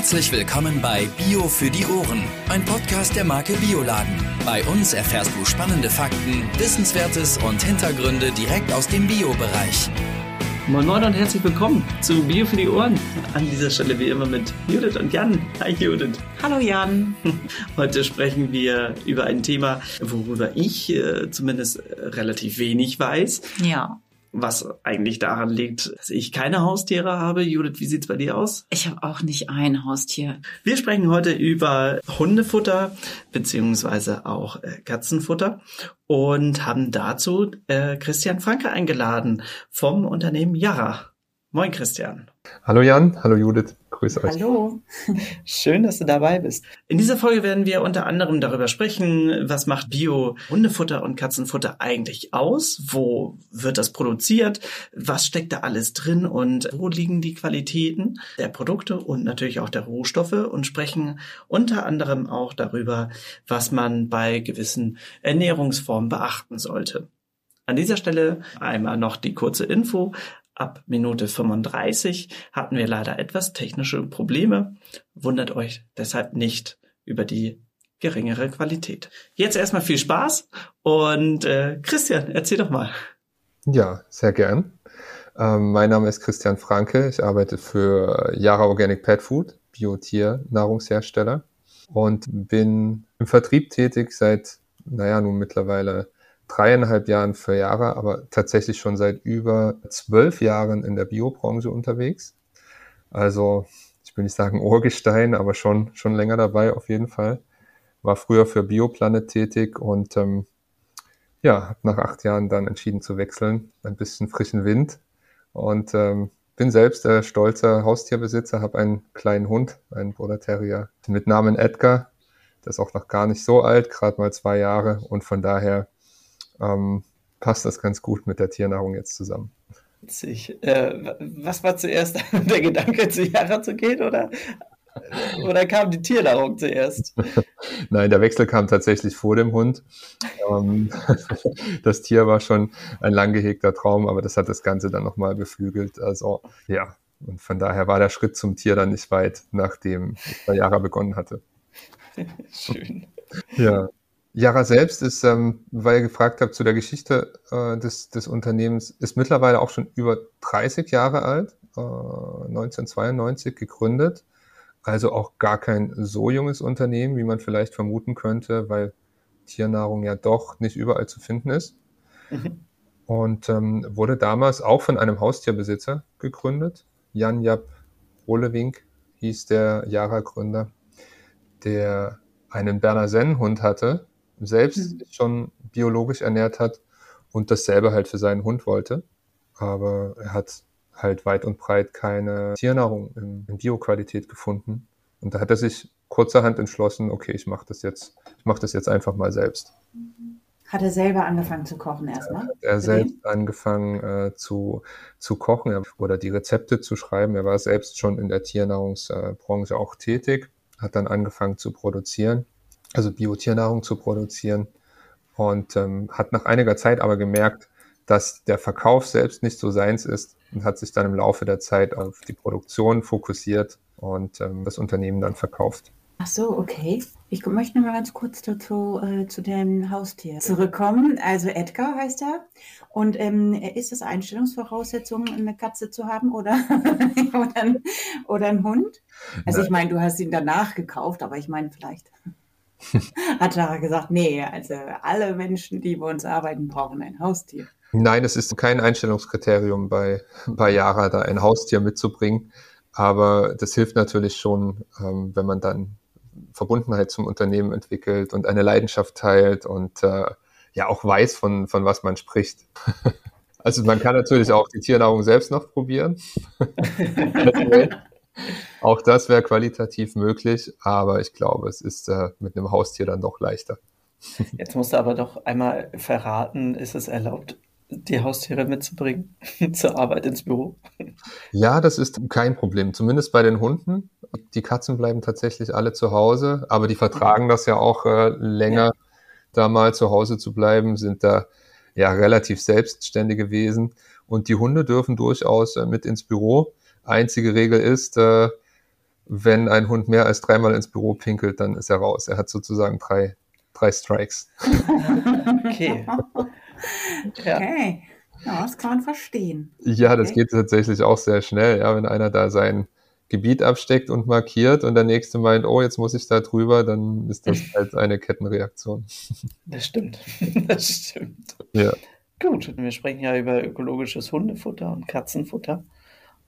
Herzlich willkommen bei Bio für die Ohren, ein Podcast der Marke Bioladen. Bei uns erfährst du spannende Fakten, Wissenswertes und Hintergründe direkt aus dem Bio-Bereich. Moin Moin und herzlich willkommen zu Bio für die Ohren. An dieser Stelle wie immer mit Judith und Jan. Hi Judith. Hallo Jan. Heute sprechen wir über ein Thema, worüber ich äh, zumindest relativ wenig weiß. Ja was eigentlich daran liegt, dass ich keine Haustiere habe. Judith, wie sieht's bei dir aus? Ich habe auch nicht ein Haustier. Wir sprechen heute über Hundefutter beziehungsweise auch äh, Katzenfutter und haben dazu äh, Christian Franke eingeladen vom Unternehmen Yara. Moin Christian. Hallo Jan, hallo Judith. Grüß euch. Hallo. Schön, dass du dabei bist. In dieser Folge werden wir unter anderem darüber sprechen, was macht Bio-Hundefutter und Katzenfutter eigentlich aus? Wo wird das produziert? Was steckt da alles drin? Und wo liegen die Qualitäten der Produkte und natürlich auch der Rohstoffe? Und sprechen unter anderem auch darüber, was man bei gewissen Ernährungsformen beachten sollte. An dieser Stelle einmal noch die kurze Info. Ab Minute 35 hatten wir leider etwas technische Probleme. Wundert euch deshalb nicht über die geringere Qualität. Jetzt erstmal viel Spaß und äh, Christian, erzähl doch mal. Ja, sehr gern. Ähm, mein Name ist Christian Franke. Ich arbeite für Yara Organic Pet Food, Biotier-Nahrungshersteller und bin im Vertrieb tätig seit, naja, nun mittlerweile dreieinhalb Jahren für Jahre, aber tatsächlich schon seit über zwölf Jahren in der Biobranche unterwegs. Also ich will nicht sagen Urgestein, aber schon, schon länger dabei auf jeden Fall. War früher für Bioplanet tätig und ähm, ja, habe nach acht Jahren dann entschieden zu wechseln, ein bisschen frischen Wind und ähm, bin selbst äh, stolzer Haustierbesitzer, habe einen kleinen Hund, einen Border Terrier mit Namen Edgar. Der ist auch noch gar nicht so alt, gerade mal zwei Jahre und von daher ähm, passt das ganz gut mit der Tiernahrung jetzt zusammen. Witzig. Äh, was war zuerst der Gedanke, zu Yara zu gehen oder, oder kam die Tiernahrung zuerst? Nein, der Wechsel kam tatsächlich vor dem Hund. Ähm, das Tier war schon ein lang gehegter Traum, aber das hat das Ganze dann nochmal beflügelt. Also ja, und von daher war der Schritt zum Tier dann nicht weit, nachdem ich bei Yara begonnen hatte. Schön. Ja. Jara selbst ist, ähm, weil ihr gefragt habt zu der Geschichte äh, des, des Unternehmens, ist mittlerweile auch schon über 30 Jahre alt, äh, 1992 gegründet. Also auch gar kein so junges Unternehmen, wie man vielleicht vermuten könnte, weil Tiernahrung ja doch nicht überall zu finden ist. Mhm. Und ähm, wurde damals auch von einem Haustierbesitzer gegründet. Jan Jap Rohlewink hieß der Jara-Gründer, der einen Berner Sennenhund hatte, selbst mhm. schon biologisch ernährt hat und dasselbe halt für seinen Hund wollte. Aber er hat halt weit und breit keine Tiernahrung in, in Bioqualität gefunden. Und da hat er sich kurzerhand entschlossen, okay, ich mache das jetzt, ich mache das jetzt einfach mal selbst. Hat er selber angefangen zu kochen erstmal? Hat er selbst angefangen äh, zu, zu kochen oder die Rezepte zu schreiben. Er war selbst schon in der Tiernahrungsbranche auch tätig, hat dann angefangen zu produzieren also Biotiernährung zu produzieren und ähm, hat nach einiger Zeit aber gemerkt, dass der Verkauf selbst nicht so seins ist und hat sich dann im Laufe der Zeit auf die Produktion fokussiert und ähm, das Unternehmen dann verkauft. Ach so, okay. Ich möchte noch mal ganz kurz dazu äh, zu dem Haustier zurückkommen. Also Edgar heißt er. Und ähm, ist es Einstellungsvoraussetzung, eine Katze zu haben oder, oder, ein, oder ein Hund? Also ich meine, du hast ihn danach gekauft, aber ich meine vielleicht. hat Tara gesagt, nee, also alle Menschen, die bei uns arbeiten, brauchen ein Haustier. Nein, es ist kein Einstellungskriterium bei, bei Yara, da ein Haustier mitzubringen. Aber das hilft natürlich schon, ähm, wenn man dann Verbundenheit zum Unternehmen entwickelt und eine Leidenschaft teilt und äh, ja auch weiß, von, von was man spricht. also man kann natürlich auch die Tiernahrung selbst noch probieren. Auch das wäre qualitativ möglich, aber ich glaube, es ist äh, mit einem Haustier dann doch leichter. Jetzt musst du aber doch einmal verraten, ist es erlaubt, die Haustiere mitzubringen zur Arbeit ins Büro? Ja, das ist kein Problem, zumindest bei den Hunden. Die Katzen bleiben tatsächlich alle zu Hause, aber die vertragen das ja auch äh, länger, ja. da mal zu Hause zu bleiben, sind da ja relativ selbstständige Wesen. Und die Hunde dürfen durchaus äh, mit ins Büro. Einzige Regel ist, äh, wenn ein Hund mehr als dreimal ins Büro pinkelt, dann ist er raus. Er hat sozusagen drei, drei Strikes. okay. ja. Okay. Ja, das kann man verstehen. Ja, das okay. geht tatsächlich auch sehr schnell, ja, wenn einer da sein Gebiet absteckt und markiert und der nächste meint, oh, jetzt muss ich da drüber, dann ist das halt eine Kettenreaktion. Das stimmt. Das stimmt. Ja. Gut, wir sprechen ja über ökologisches Hundefutter und Katzenfutter.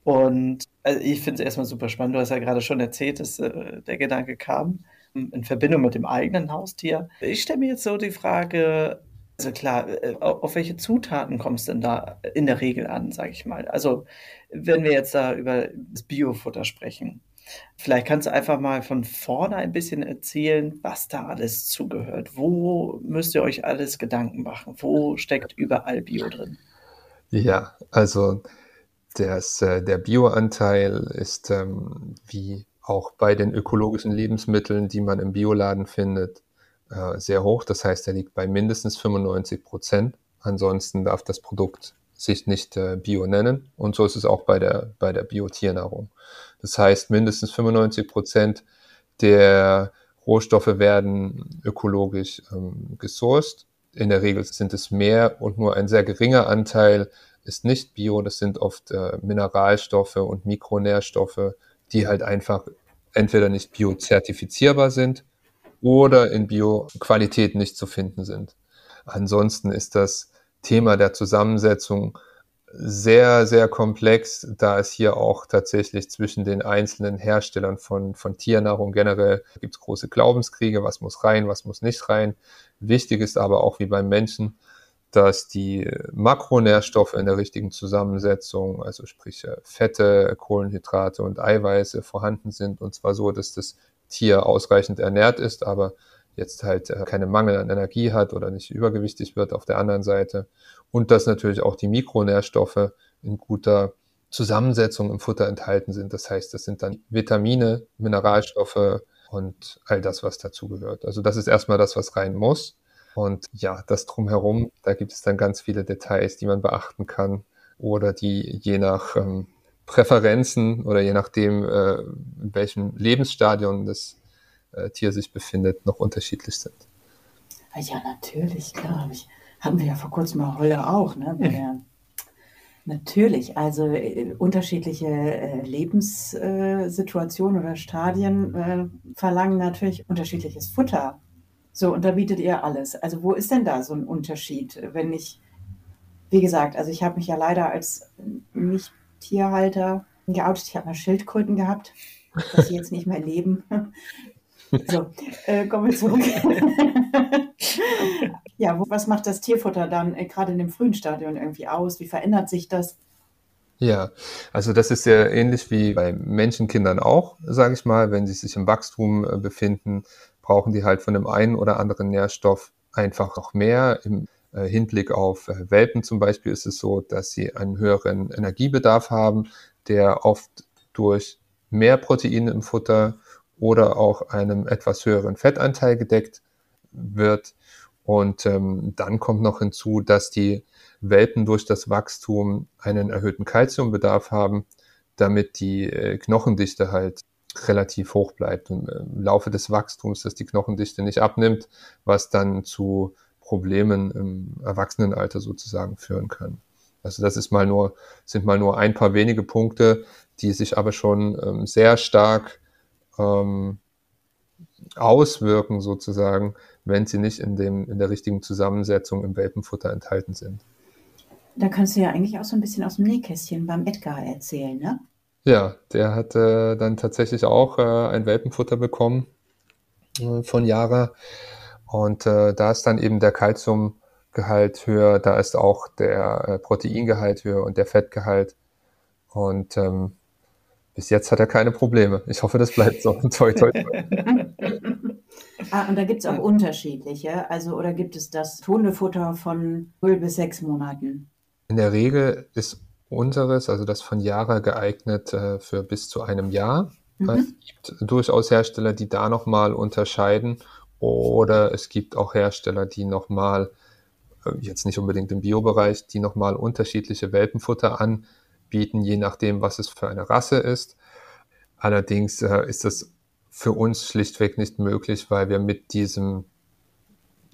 Und also ich finde es erstmal super spannend. Du hast ja gerade schon erzählt, dass äh, der Gedanke kam in Verbindung mit dem eigenen Haustier. Ich stelle mir jetzt so die Frage, also klar, äh, auf welche Zutaten kommt es denn da in der Regel an, sage ich mal? Also wenn wir jetzt da über das Biofutter sprechen, vielleicht kannst du einfach mal von vorne ein bisschen erzählen, was da alles zugehört. Wo müsst ihr euch alles Gedanken machen? Wo steckt überall Bio drin? Ja, also das, äh, der Bioanteil ist ähm, wie auch bei den ökologischen Lebensmitteln, die man im Bioladen findet, äh, sehr hoch. Das heißt, er liegt bei mindestens 95 Prozent. Ansonsten darf das Produkt sich nicht äh, Bio nennen. Und so ist es auch bei der, bei der Biotiernährung. Das heißt, mindestens 95 Prozent der Rohstoffe werden ökologisch ähm, gesourced. In der Regel sind es mehr und nur ein sehr geringer Anteil ist nicht Bio. Das sind oft äh, Mineralstoffe und Mikronährstoffe, die halt einfach entweder nicht biozertifizierbar sind oder in Bio-Qualität nicht zu finden sind. Ansonsten ist das Thema der Zusammensetzung sehr, sehr komplex, da es hier auch tatsächlich zwischen den einzelnen Herstellern von, von Tiernahrung generell gibt es große Glaubenskriege, was muss rein, was muss nicht rein. Wichtig ist aber auch wie beim Menschen, dass die Makronährstoffe in der richtigen Zusammensetzung, also sprich äh, Fette, Kohlenhydrate und Eiweiße vorhanden sind und zwar so, dass das Tier ausreichend ernährt ist, aber jetzt halt äh, keine Mangel an Energie hat oder nicht übergewichtig wird auf der anderen Seite und dass natürlich auch die Mikronährstoffe in guter Zusammensetzung im Futter enthalten sind. Das heißt, das sind dann Vitamine, Mineralstoffe und all das, was dazugehört. Also das ist erstmal das, was rein muss. Und ja, das drumherum, da gibt es dann ganz viele Details, die man beachten kann oder die je nach ähm, Präferenzen oder je nachdem, äh, in welchem Lebensstadion das äh, Tier sich befindet, noch unterschiedlich sind. Ja, natürlich, klar. Ich, hatten wir ja vor kurzem mal Holle auch, ne? Ja. Natürlich, also äh, unterschiedliche äh, Lebenssituationen oder Stadien äh, verlangen natürlich unterschiedliches Futter. So, und da bietet ihr alles. Also wo ist denn da so ein Unterschied, wenn ich, wie gesagt, also ich habe mich ja leider als Nicht-Tierhalter geoutet. Ich habe mal Schildkröten gehabt, dass sie jetzt nicht mehr leben. So, äh, kommen wir zurück. ja, wo, was macht das Tierfutter dann äh, gerade in dem frühen Stadion irgendwie aus? Wie verändert sich das? Ja, also das ist sehr ähnlich wie bei Menschenkindern auch, sage ich mal, wenn sie sich im Wachstum äh, befinden, brauchen die halt von dem einen oder anderen Nährstoff einfach noch mehr. Im äh, Hinblick auf äh, Welpen zum Beispiel ist es so, dass sie einen höheren Energiebedarf haben, der oft durch mehr Proteine im Futter oder auch einem etwas höheren Fettanteil gedeckt wird. Und ähm, dann kommt noch hinzu, dass die Welpen durch das Wachstum einen erhöhten Kalziumbedarf haben, damit die äh, Knochendichte halt relativ hoch bleibt und äh, im Laufe des Wachstums, dass die Knochendichte nicht abnimmt, was dann zu Problemen im Erwachsenenalter sozusagen führen kann. Also das ist mal nur, sind mal nur ein paar wenige Punkte, die sich aber schon ähm, sehr stark ähm, auswirken sozusagen, wenn sie nicht in, dem, in der richtigen Zusammensetzung im Welpenfutter enthalten sind. Da kannst du ja eigentlich auch so ein bisschen aus dem Nähkästchen beim Edgar erzählen, ne? Ja, der hat äh, dann tatsächlich auch äh, ein Welpenfutter bekommen äh, von Yara. Und äh, da ist dann eben der Kalziumgehalt höher, da ist auch der äh, Proteingehalt höher und der Fettgehalt. Und ähm, bis jetzt hat er keine Probleme. Ich hoffe, das bleibt so. toi, toi, toi. ah, und da gibt es auch unterschiedliche. Also, oder gibt es das Hundefutter von 0 bis 6 Monaten? In der Regel ist unseres, also das von Jara geeignet äh, für bis zu einem Jahr. Mhm. Es gibt durchaus Hersteller, die da nochmal unterscheiden oder es gibt auch Hersteller, die nochmal, äh, jetzt nicht unbedingt im Biobereich, die nochmal unterschiedliche Welpenfutter anbieten, je nachdem, was es für eine Rasse ist. Allerdings äh, ist das für uns schlichtweg nicht möglich, weil wir mit diesem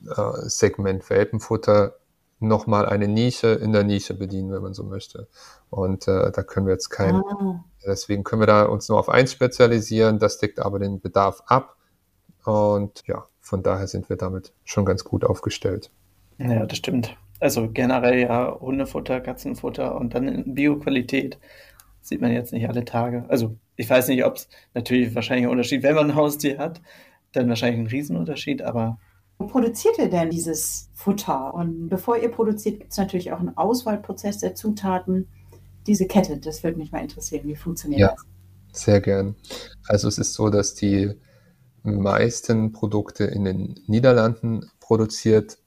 äh, Segment Welpenfutter nochmal eine Nische in der Nische bedienen, wenn man so möchte. Und äh, da können wir jetzt kein, ah. deswegen können wir da uns nur auf eins spezialisieren, das deckt aber den Bedarf ab. Und ja, von daher sind wir damit schon ganz gut aufgestellt. Ja, das stimmt. Also generell ja Hundefutter, Katzenfutter und dann in Bioqualität sieht man jetzt nicht alle Tage. Also ich weiß nicht, ob es natürlich wahrscheinlich ein Unterschied, wenn man ein Haustier hat, dann wahrscheinlich ein Riesenunterschied, aber wo produziert ihr denn dieses Futter? Und bevor ihr produziert, gibt es natürlich auch einen Auswahlprozess der Zutaten. Diese Kette, das würde mich mal interessieren. Wie funktioniert ja, das? Sehr gern. Also es ist so, dass die meisten Produkte in den Niederlanden produziert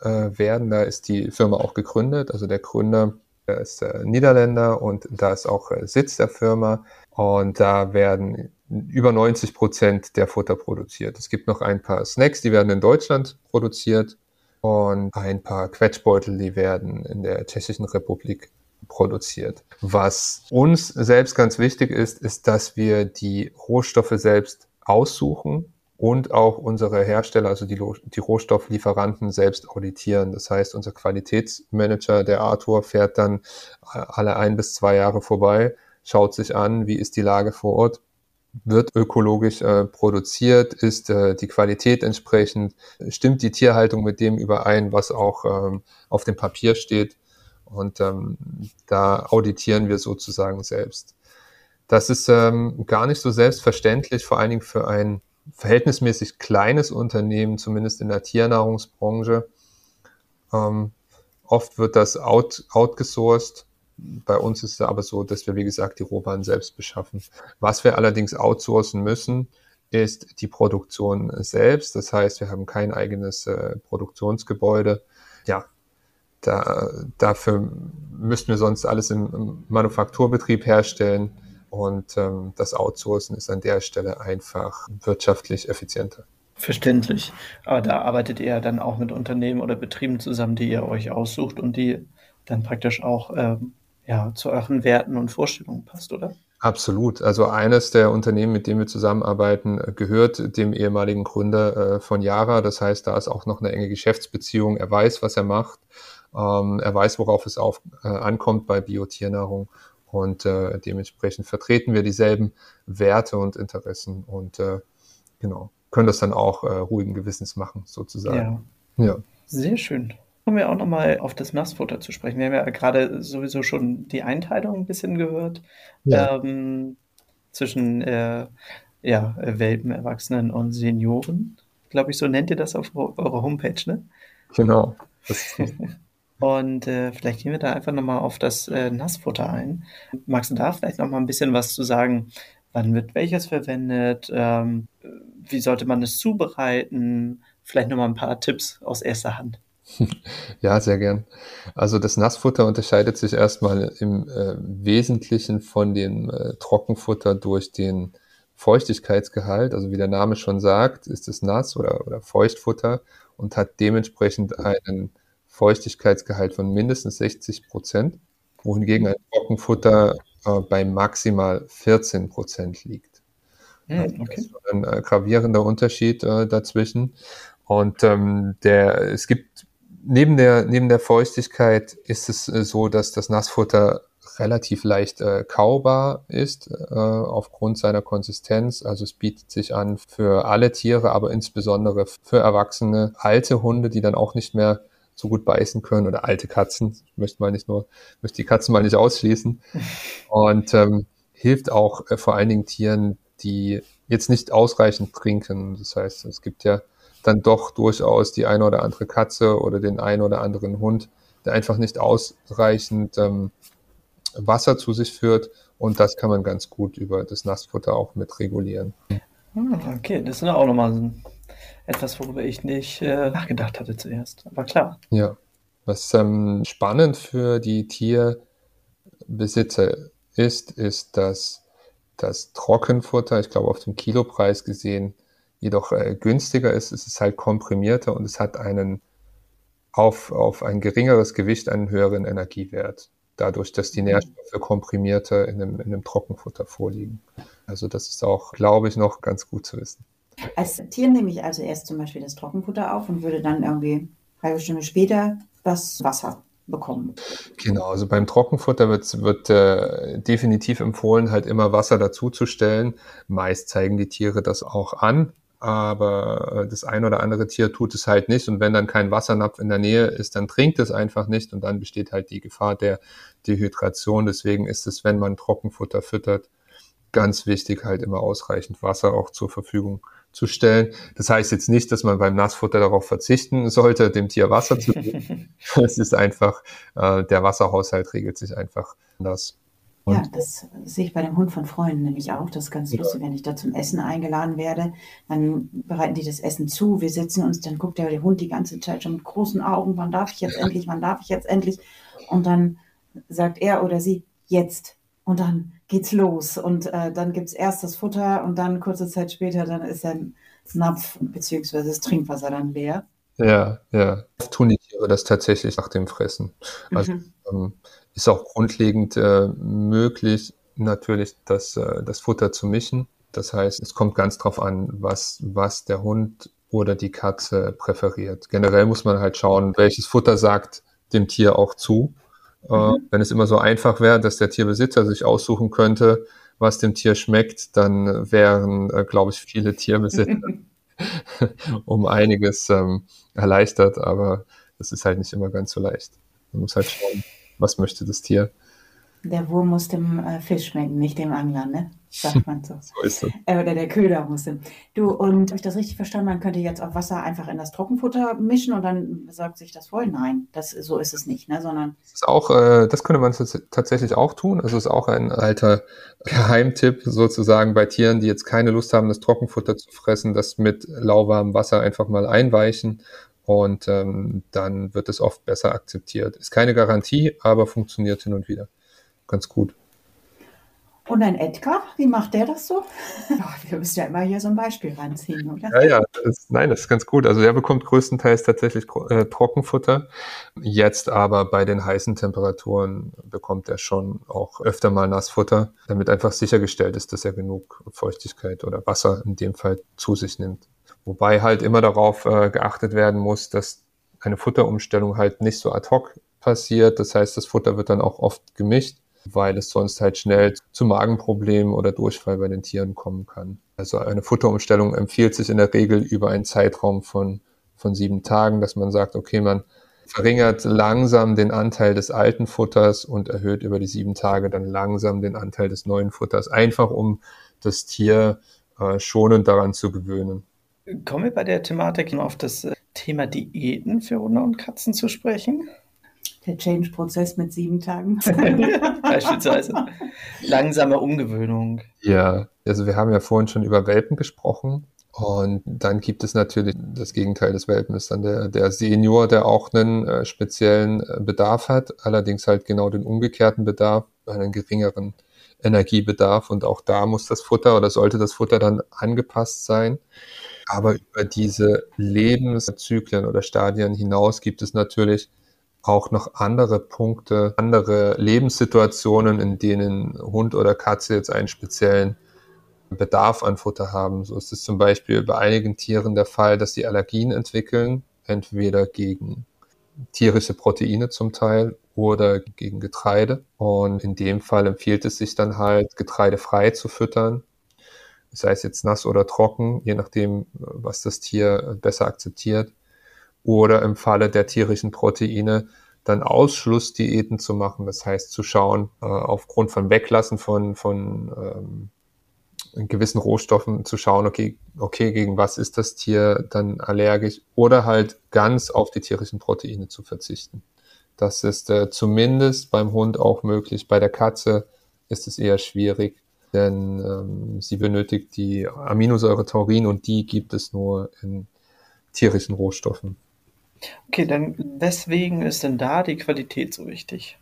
äh, werden. Da ist die Firma auch gegründet. Also der Gründer ist äh, Niederländer und da ist auch äh, Sitz der Firma. Und da werden über 90 Prozent der Futter produziert. Es gibt noch ein paar Snacks, die werden in Deutschland produziert und ein paar Quetschbeutel, die werden in der Tschechischen Republik produziert. Was uns selbst ganz wichtig ist, ist, dass wir die Rohstoffe selbst aussuchen und auch unsere Hersteller, also die, die Rohstofflieferanten selbst auditieren. Das heißt, unser Qualitätsmanager, der Arthur, fährt dann alle ein bis zwei Jahre vorbei, schaut sich an, wie ist die Lage vor Ort wird ökologisch äh, produziert, ist äh, die Qualität entsprechend, stimmt die Tierhaltung mit dem überein, was auch ähm, auf dem Papier steht. Und ähm, da auditieren wir sozusagen selbst. Das ist ähm, gar nicht so selbstverständlich, vor allen Dingen für ein verhältnismäßig kleines Unternehmen, zumindest in der Tiernahrungsbranche. Ähm, oft wird das out, outgesourced bei uns ist es aber so, dass wir, wie gesagt, die Rohwaren selbst beschaffen. Was wir allerdings outsourcen müssen, ist die Produktion selbst. Das heißt, wir haben kein eigenes äh, Produktionsgebäude. Ja, da, dafür müssten wir sonst alles im, im Manufakturbetrieb herstellen. Und ähm, das Outsourcen ist an der Stelle einfach wirtschaftlich effizienter. Verständlich. Aber da arbeitet ihr dann auch mit Unternehmen oder Betrieben zusammen, die ihr euch aussucht und die dann praktisch auch ähm, ja, zu euren Werten und Vorstellungen passt, oder? Absolut. Also eines der Unternehmen, mit dem wir zusammenarbeiten, gehört dem ehemaligen Gründer äh, von Yara. Das heißt, da ist auch noch eine enge Geschäftsbeziehung. Er weiß, was er macht. Ähm, er weiß, worauf es auf, äh, ankommt bei Biotiernährung. Und äh, dementsprechend vertreten wir dieselben Werte und Interessen und äh, genau, können das dann auch äh, ruhigen Gewissens machen, sozusagen. Ja. ja. Sehr schön. Kommen wir auch nochmal auf das Nassfutter zu sprechen. Wir haben ja gerade sowieso schon die Einteilung ein bisschen gehört ja. ähm, zwischen äh, ja, Welpen, Erwachsenen und Senioren. Glaube ich, so nennt ihr das auf eurer Homepage, ne? Genau. und äh, vielleicht gehen wir da einfach nochmal auf das äh, Nassfutter ein. Magst du da vielleicht nochmal ein bisschen was zu sagen? Wann wird welches verwendet? Ähm, wie sollte man es zubereiten? Vielleicht nochmal ein paar Tipps aus erster Hand. Ja, sehr gern. Also das Nassfutter unterscheidet sich erstmal im äh, Wesentlichen von dem äh, Trockenfutter durch den Feuchtigkeitsgehalt. Also wie der Name schon sagt, ist es Nass- oder, oder Feuchtfutter und hat dementsprechend einen Feuchtigkeitsgehalt von mindestens 60 Prozent, wohingegen ein Trockenfutter äh, bei maximal 14 Prozent liegt. Hm, okay. Das ist ein äh, gravierender Unterschied äh, dazwischen. Und ähm, der, es gibt neben der, neben der Feuchtigkeit ist es äh, so, dass das Nassfutter relativ leicht äh, kaubar ist äh, aufgrund seiner Konsistenz. Also es bietet sich an für alle Tiere, aber insbesondere für erwachsene alte Hunde, die dann auch nicht mehr so gut beißen können oder alte Katzen. Ich möchte mal nicht nur, möchte die Katzen mal nicht ausschließen. Und ähm, hilft auch äh, vor allen Dingen Tieren, die jetzt nicht ausreichend trinken. Das heißt, es gibt ja dann doch durchaus die eine oder andere Katze oder den einen oder anderen Hund, der einfach nicht ausreichend ähm, Wasser zu sich führt. Und das kann man ganz gut über das Nassfutter auch mit regulieren. Ah, okay, das ist auch nochmal etwas, worüber ich nicht äh, nachgedacht hatte zuerst. Aber klar. Ja. Was ähm, spannend für die Tierbesitzer ist, ist, dass das Trockenfutter, ich glaube auf dem Kilopreis gesehen, jedoch äh, günstiger ist, ist es halt komprimierter und es hat einen auf, auf ein geringeres Gewicht einen höheren Energiewert, dadurch, dass die mhm. Nährstoffe komprimierter in einem, in einem Trockenfutter vorliegen. Also das ist auch, glaube ich, noch ganz gut zu wissen. Als Tier nehme ich also erst zum Beispiel das Trockenfutter auf und würde dann irgendwie eine halbe Stunde später das Wasser bekommen. Genau, also beim Trockenfutter wird, wird äh, definitiv empfohlen, halt immer Wasser dazuzustellen. Meist zeigen die Tiere das auch an, aber äh, das ein oder andere Tier tut es halt nicht. Und wenn dann kein Wassernapf in der Nähe ist, dann trinkt es einfach nicht und dann besteht halt die Gefahr der Dehydration. Deswegen ist es, wenn man Trockenfutter füttert, ganz wichtig, halt immer ausreichend Wasser auch zur Verfügung zu stellen. Das heißt jetzt nicht, dass man beim Nassfutter darauf verzichten sollte, dem Tier Wasser zu geben. es ist einfach, äh, der Wasserhaushalt regelt sich einfach anders. Und ja, das sehe ich bei dem Hund von Freunden nämlich auch. Das ist ganz ja. lustig, wenn ich da zum Essen eingeladen werde, dann bereiten die das Essen zu. Wir setzen uns, dann guckt der Hund die ganze Zeit schon mit großen Augen, wann darf ich jetzt endlich, wann darf ich jetzt endlich? Und dann sagt er oder sie, jetzt. Und dann geht's los. Und äh, dann es erst das Futter und dann kurze Zeit später, dann ist der Napf bzw. das Trinkwasser dann leer. Ja, ja. Tun die Tiere das tatsächlich nach dem Fressen. Also mhm. ähm, ist auch grundlegend äh, möglich, natürlich das, äh, das Futter zu mischen. Das heißt, es kommt ganz drauf an, was, was der Hund oder die Katze präferiert. Generell muss man halt schauen, welches Futter sagt dem Tier auch zu. Äh, mhm. wenn es immer so einfach wäre, dass der Tierbesitzer sich aussuchen könnte, was dem Tier schmeckt, dann wären, äh, glaube ich, viele Tierbesitzer um einiges ähm, erleichtert, aber das ist halt nicht immer ganz so leicht. Man muss halt schauen, was möchte das Tier. Der Wurm muss dem äh, Fisch schmecken, nicht dem Angler, ne? Sagt man so. so ist es. Äh, oder der Köder muss dem. Du, und habe ich das richtig verstanden? Man könnte jetzt auch Wasser einfach in das Trockenfutter mischen und dann besorgt sich das voll? Nein, das, so ist es nicht, ne? Sondern. Das ist auch, äh, das könnte man tatsächlich auch tun. Also ist auch ein alter Geheimtipp sozusagen bei Tieren, die jetzt keine Lust haben, das Trockenfutter zu fressen, das mit lauwarmem Wasser einfach mal einweichen und ähm, dann wird es oft besser akzeptiert. Ist keine Garantie, aber funktioniert hin und wieder ganz gut. Und ein Edgar, wie macht der das so? wir müssen ja immer hier so ein Beispiel ranziehen, oder? Ja, ja, das, nein, das ist ganz gut. Also der bekommt größtenteils tatsächlich äh, Trockenfutter. Jetzt aber bei den heißen Temperaturen bekommt er schon auch öfter mal Nassfutter, damit einfach sichergestellt ist, dass er genug Feuchtigkeit oder Wasser in dem Fall zu sich nimmt. Wobei halt immer darauf äh, geachtet werden muss, dass eine Futterumstellung halt nicht so ad hoc passiert. Das heißt, das Futter wird dann auch oft gemischt weil es sonst halt schnell zu Magenproblemen oder Durchfall bei den Tieren kommen kann. Also eine Futterumstellung empfiehlt sich in der Regel über einen Zeitraum von, von sieben Tagen, dass man sagt, okay, man verringert langsam den Anteil des alten Futters und erhöht über die sieben Tage dann langsam den Anteil des neuen Futters, einfach um das Tier äh, schonend daran zu gewöhnen. Kommen wir bei der Thematik auf das äh, Thema Diäten für Hunde und Katzen zu sprechen? Der Change-Prozess mit sieben Tagen. Beispielsweise. Langsame Umgewöhnung. Ja, also wir haben ja vorhin schon über Welpen gesprochen. Und dann gibt es natürlich das Gegenteil des Welpen, ist dann der, der Senior, der auch einen äh, speziellen äh, Bedarf hat, allerdings halt genau den umgekehrten Bedarf, einen geringeren Energiebedarf. Und auch da muss das Futter oder sollte das Futter dann angepasst sein. Aber über diese Lebenszyklen oder Stadien hinaus gibt es natürlich auch noch andere Punkte, andere Lebenssituationen, in denen Hund oder Katze jetzt einen speziellen Bedarf an Futter haben. So ist es zum Beispiel bei einigen Tieren der Fall, dass sie Allergien entwickeln, entweder gegen tierische Proteine zum Teil oder gegen Getreide. Und in dem Fall empfiehlt es sich dann halt, getreidefrei zu füttern. Sei es jetzt nass oder trocken, je nachdem, was das Tier besser akzeptiert oder im Falle der tierischen Proteine dann Ausschlussdiäten zu machen. Das heißt, zu schauen, äh, aufgrund von Weglassen von, von ähm, gewissen Rohstoffen zu schauen, okay, okay, gegen was ist das Tier dann allergisch oder halt ganz auf die tierischen Proteine zu verzichten. Das ist äh, zumindest beim Hund auch möglich. Bei der Katze ist es eher schwierig, denn ähm, sie benötigt die Aminosäure Taurin und die gibt es nur in tierischen Rohstoffen. Okay, dann weswegen ist denn da die Qualität so wichtig?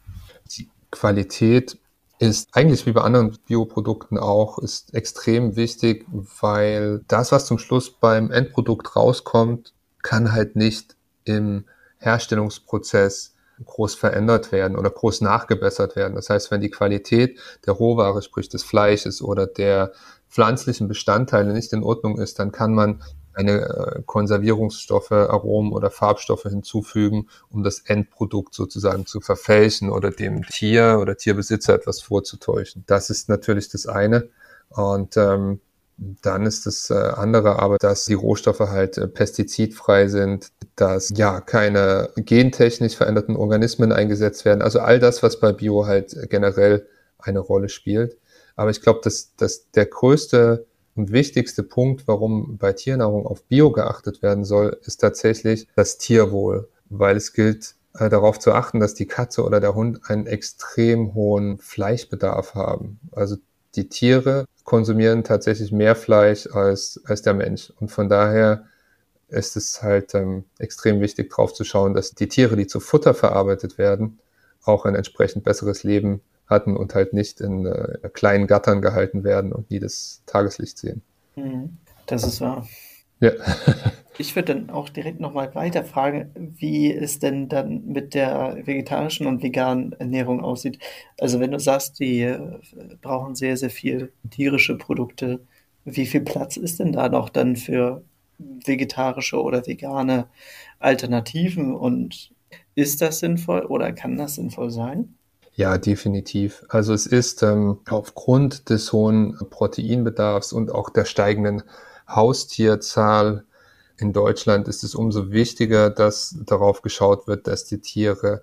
Die Qualität ist eigentlich wie bei anderen Bioprodukten auch, ist extrem wichtig, weil das, was zum Schluss beim Endprodukt rauskommt, kann halt nicht im Herstellungsprozess groß verändert werden oder groß nachgebessert werden. Das heißt, wenn die Qualität der Rohware, sprich des Fleisches oder der pflanzlichen Bestandteile nicht in Ordnung ist, dann kann man eine äh, Konservierungsstoffe, Aromen oder Farbstoffe hinzufügen, um das Endprodukt sozusagen zu verfälschen oder dem Tier oder Tierbesitzer etwas vorzutäuschen. Das ist natürlich das eine. Und ähm, dann ist das äh, andere aber, dass die Rohstoffe halt äh, pestizidfrei sind, dass ja keine gentechnisch veränderten Organismen eingesetzt werden. Also all das, was bei Bio halt generell eine Rolle spielt. Aber ich glaube, dass, dass der größte und wichtigste Punkt, warum bei Tiernahrung auf Bio geachtet werden soll, ist tatsächlich das Tierwohl, weil es gilt äh, darauf zu achten, dass die Katze oder der Hund einen extrem hohen Fleischbedarf haben. Also die Tiere konsumieren tatsächlich mehr Fleisch als, als der Mensch. Und von daher ist es halt ähm, extrem wichtig, darauf zu schauen, dass die Tiere, die zu Futter verarbeitet werden, auch ein entsprechend besseres Leben hatten und halt nicht in äh, kleinen Gattern gehalten werden und nie das Tageslicht sehen. Mhm. Das ist wahr. Ja. ich würde dann auch direkt nochmal weiter fragen, wie es denn dann mit der vegetarischen und veganen Ernährung aussieht. Also wenn du sagst, die äh, brauchen sehr, sehr viel tierische Produkte, wie viel Platz ist denn da noch dann für vegetarische oder vegane Alternativen und ist das sinnvoll oder kann das sinnvoll sein? Ja, definitiv. Also es ist ähm, aufgrund des hohen Proteinbedarfs und auch der steigenden Haustierzahl in Deutschland ist es umso wichtiger, dass darauf geschaut wird, dass die Tiere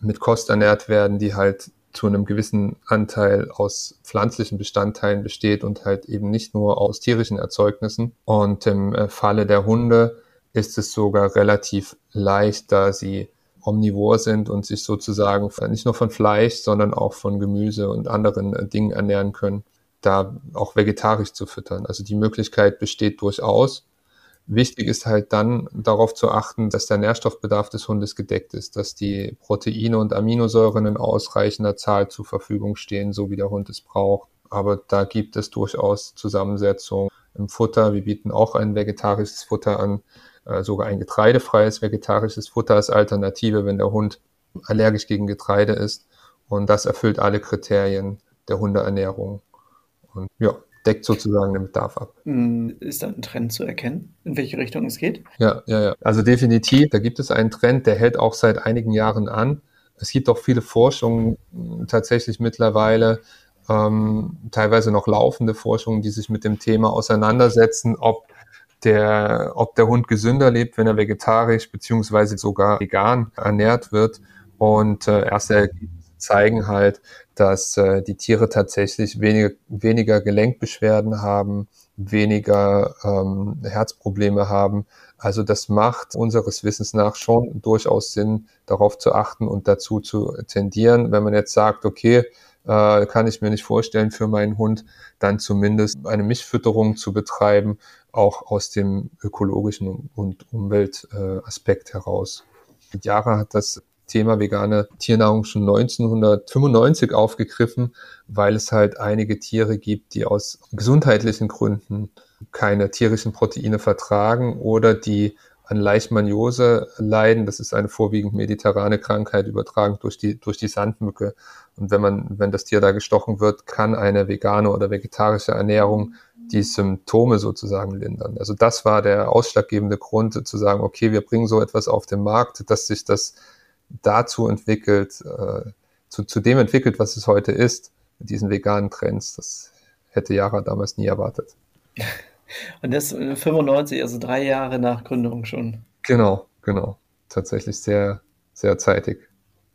mit Kost ernährt werden, die halt zu einem gewissen Anteil aus pflanzlichen Bestandteilen besteht und halt eben nicht nur aus tierischen Erzeugnissen. Und im äh, Falle der Hunde ist es sogar relativ leicht, da sie omnivor sind und sich sozusagen nicht nur von Fleisch, sondern auch von Gemüse und anderen äh, Dingen ernähren können, da auch vegetarisch zu füttern. Also die Möglichkeit besteht durchaus. Wichtig ist halt dann darauf zu achten, dass der Nährstoffbedarf des Hundes gedeckt ist, dass die Proteine und Aminosäuren in ausreichender Zahl zur Verfügung stehen, so wie der Hund es braucht. Aber da gibt es durchaus Zusammensetzungen im Futter. Wir bieten auch ein vegetarisches Futter an, äh, sogar ein getreidefreies vegetarisches Futter als Alternative, wenn der Hund allergisch gegen Getreide ist. Und das erfüllt alle Kriterien der Hundeernährung. Und ja, deckt sozusagen den Bedarf ab. Hm, ist da ein Trend zu erkennen, in welche Richtung es geht? Ja, ja, ja. Also definitiv, da gibt es einen Trend, der hält auch seit einigen Jahren an. Es gibt auch viele Forschungen tatsächlich mittlerweile, ähm, teilweise noch laufende Forschungen, die sich mit dem Thema auseinandersetzen, ob der, ob der Hund gesünder lebt, wenn er vegetarisch beziehungsweise sogar vegan ernährt wird. Und äh, erste Ergebnisse zeigen halt, dass äh, die Tiere tatsächlich weniger, weniger Gelenkbeschwerden haben, weniger ähm, Herzprobleme haben. Also das macht unseres Wissens nach schon durchaus Sinn, darauf zu achten und dazu zu tendieren. Wenn man jetzt sagt, okay, äh, kann ich mir nicht vorstellen für meinen Hund, dann zumindest eine Mischfütterung zu betreiben, auch aus dem ökologischen und Umweltaspekt heraus. Jahre hat das Thema vegane Tiernahrung schon 1995 aufgegriffen, weil es halt einige Tiere gibt, die aus gesundheitlichen Gründen keine tierischen Proteine vertragen oder die an Leishmaniose leiden. Das ist eine vorwiegend mediterrane Krankheit, übertragen durch die, durch die Sandmücke. Und wenn man, wenn das Tier da gestochen wird, kann eine vegane oder vegetarische Ernährung die Symptome sozusagen lindern. Also das war der ausschlaggebende Grund zu sagen, okay, wir bringen so etwas auf den Markt, dass sich das dazu entwickelt, äh, zu, zu dem entwickelt, was es heute ist, mit diesen veganen Trends. Das hätte Yara damals nie erwartet. Und das 95, also drei Jahre nach Gründung schon. Genau, genau. Tatsächlich sehr, sehr zeitig.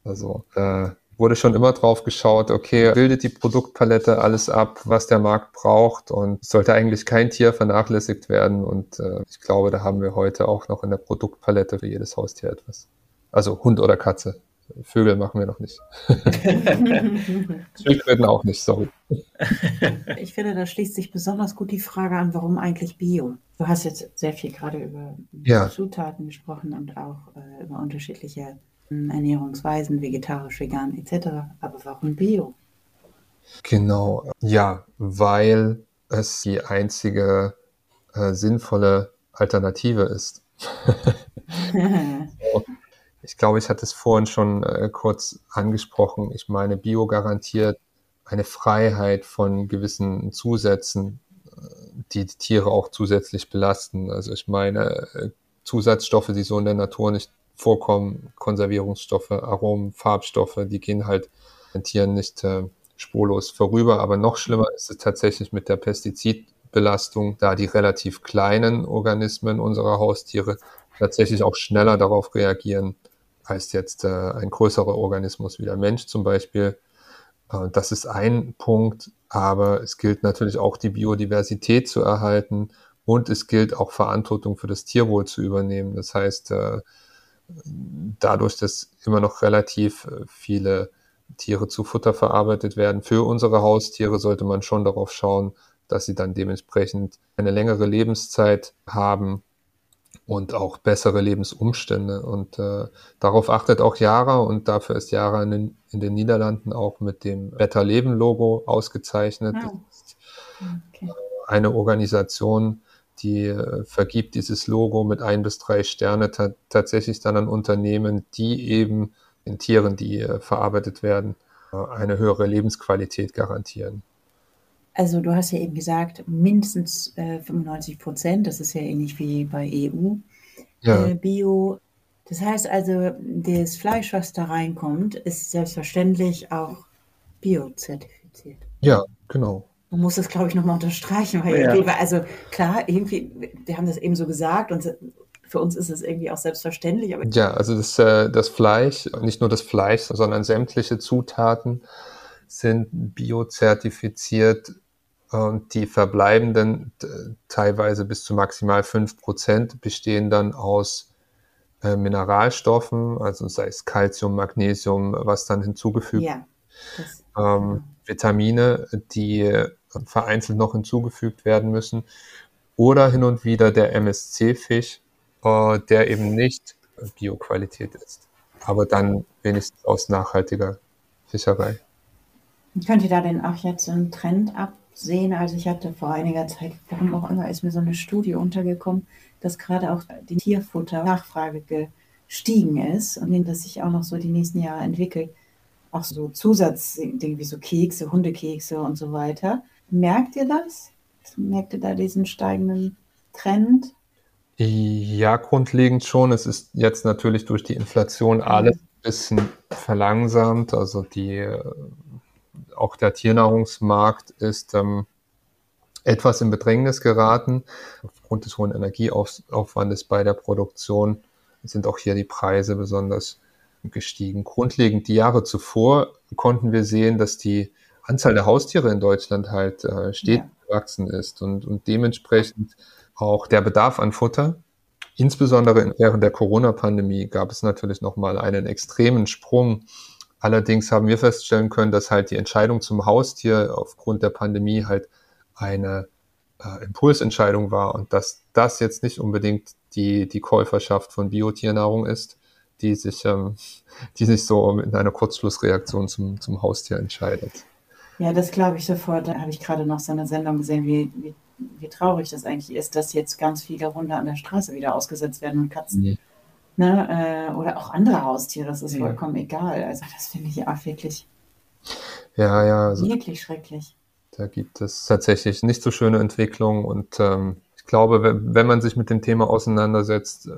Also äh, wurde schon immer drauf geschaut, okay, bildet die Produktpalette alles ab, was der Markt braucht und sollte eigentlich kein Tier vernachlässigt werden. Und äh, ich glaube, da haben wir heute auch noch in der Produktpalette für jedes Haustier etwas. Also Hund oder Katze. Vögel machen wir noch nicht. Schildkröten auch nicht, sorry. Ich finde, da schließt sich besonders gut die Frage an, warum eigentlich Bio? Du hast jetzt sehr viel gerade über ja. Zutaten gesprochen und auch äh, über unterschiedliche hm, Ernährungsweisen, vegetarisch, vegan etc. Aber warum Bio? Genau, ja, weil es die einzige äh, sinnvolle Alternative ist. Ich glaube, ich hatte es vorhin schon äh, kurz angesprochen. Ich meine, Bio garantiert eine Freiheit von gewissen Zusätzen, die Tiere auch zusätzlich belasten. Also ich meine, äh, Zusatzstoffe, die so in der Natur nicht vorkommen, Konservierungsstoffe, Aromen, Farbstoffe, die gehen halt den Tieren nicht äh, spurlos vorüber. Aber noch schlimmer ist es tatsächlich mit der Pestizidbelastung, da die relativ kleinen Organismen unserer Haustiere tatsächlich auch schneller darauf reagieren als jetzt äh, ein größerer Organismus wie der Mensch zum Beispiel. Äh, das ist ein Punkt, aber es gilt natürlich auch die Biodiversität zu erhalten und es gilt auch Verantwortung für das Tierwohl zu übernehmen. Das heißt, äh, dadurch, dass immer noch relativ äh, viele Tiere zu Futter verarbeitet werden für unsere Haustiere, sollte man schon darauf schauen, dass sie dann dementsprechend eine längere Lebenszeit haben und auch bessere Lebensumstände. Und äh, darauf achtet auch Jara und dafür ist Jara in den, in den Niederlanden auch mit dem Better Leben Logo ausgezeichnet. Oh. Okay. Eine Organisation, die äh, vergibt dieses Logo mit ein bis drei Sterne tatsächlich dann an Unternehmen, die eben den Tieren, die äh, verarbeitet werden, äh, eine höhere Lebensqualität garantieren. Also du hast ja eben gesagt, mindestens äh, 95 Prozent, das ist ja ähnlich wie bei EU ja. äh, Bio. Das heißt also, das Fleisch, was da reinkommt, ist selbstverständlich auch biozertifiziert. Ja, genau. Man muss das, glaube ich, nochmal unterstreichen, weil ja. irgendwie, also klar, irgendwie, wir haben das eben so gesagt und für uns ist es irgendwie auch selbstverständlich. Aber ja, also das, äh, das Fleisch, nicht nur das Fleisch, sondern sämtliche Zutaten sind biozertifiziert und die verbleibenden, teilweise bis zu maximal fünf Prozent, bestehen dann aus äh, Mineralstoffen, also sei es Calcium, Magnesium, was dann hinzugefügt ja, ähm, Vitamine, die vereinzelt noch hinzugefügt werden müssen. Oder hin und wieder der MSC-Fisch, äh, der eben nicht Bioqualität ist, aber dann wenigstens aus nachhaltiger Fischerei. Könnt ihr da denn auch jetzt einen Trend ab sehen. Also ich hatte vor einiger Zeit, warum auch immer, ist mir so eine Studie untergekommen, dass gerade auch die Tierfutter-Nachfrage gestiegen ist und dass sich auch noch so die nächsten Jahre entwickelt. Auch so Zusatzdinge wie so Kekse, Hundekekse und so weiter. Merkt ihr das? Merkt ihr da diesen steigenden Trend? Ja, grundlegend schon. Es ist jetzt natürlich durch die Inflation alles ein bisschen verlangsamt. Also die auch der Tiernahrungsmarkt ist ähm, etwas in Bedrängnis geraten. Aufgrund des hohen Energieaufwandes bei der Produktion sind auch hier die Preise besonders gestiegen. Grundlegend die Jahre zuvor konnten wir sehen, dass die Anzahl der Haustiere in Deutschland halt äh, stetig ja. gewachsen ist und, und dementsprechend auch der Bedarf an Futter. Insbesondere während der Corona-Pandemie gab es natürlich nochmal einen extremen Sprung Allerdings haben wir feststellen können, dass halt die Entscheidung zum Haustier aufgrund der Pandemie halt eine äh, Impulsentscheidung war und dass das jetzt nicht unbedingt die, die Käuferschaft von Biotiernnahrung ist, die sich, ähm, die sich so in einer Kurzschlussreaktion zum, zum Haustier entscheidet. Ja, das glaube ich sofort. Da habe ich gerade noch so eine Sendung gesehen, wie, wie, wie traurig das eigentlich ist, dass jetzt ganz viele Hunde an der Straße wieder ausgesetzt werden und Katzen. Nee. Ne, äh, oder auch andere Haustiere, das ist ja. vollkommen egal. Also das finde ich auch wirklich, ja, ja, also wirklich schrecklich. Da gibt es tatsächlich nicht so schöne Entwicklungen und ähm, ich glaube, wenn, wenn man sich mit dem Thema auseinandersetzt, äh,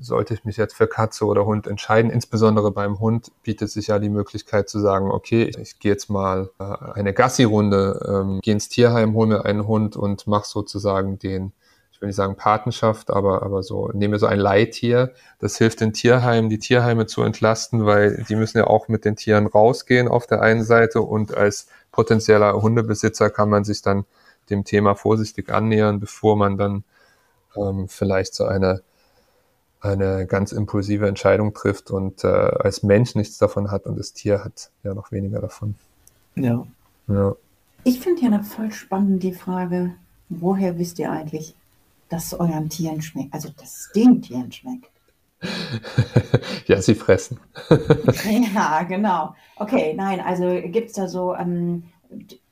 sollte ich mich jetzt für Katze oder Hund entscheiden. Insbesondere beim Hund bietet sich ja die Möglichkeit zu sagen, okay, ich gehe jetzt mal äh, eine Gassi-Runde, ähm, gehe ins Tierheim, hole mir einen Hund und mache sozusagen den will nicht sagen Patenschaft, aber, aber so, nehme so ein Leittier. Das hilft den Tierheimen, die Tierheime zu entlasten, weil die müssen ja auch mit den Tieren rausgehen auf der einen Seite und als potenzieller Hundebesitzer kann man sich dann dem Thema vorsichtig annähern, bevor man dann ähm, vielleicht so eine, eine ganz impulsive Entscheidung trifft und äh, als Mensch nichts davon hat und das Tier hat ja noch weniger davon. Ja. ja. Ich finde ja noch voll spannend die Frage, woher wisst ihr eigentlich, das euren Tieren schmeckt, also das den Tieren schmeckt. ja, sie fressen. ja, genau. Okay, nein, also gibt es da so, ähm,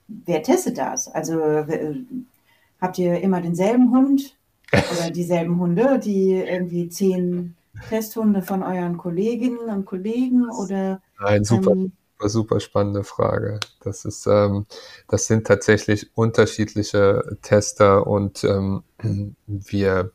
wer testet das? Also habt ihr immer denselben Hund oder dieselben Hunde, die irgendwie zehn Testhunde von euren Kolleginnen und Kollegen oder? Nein, super. Ähm, super, super spannende Frage. Das ist, ähm, das sind tatsächlich unterschiedliche Tester und ähm, wir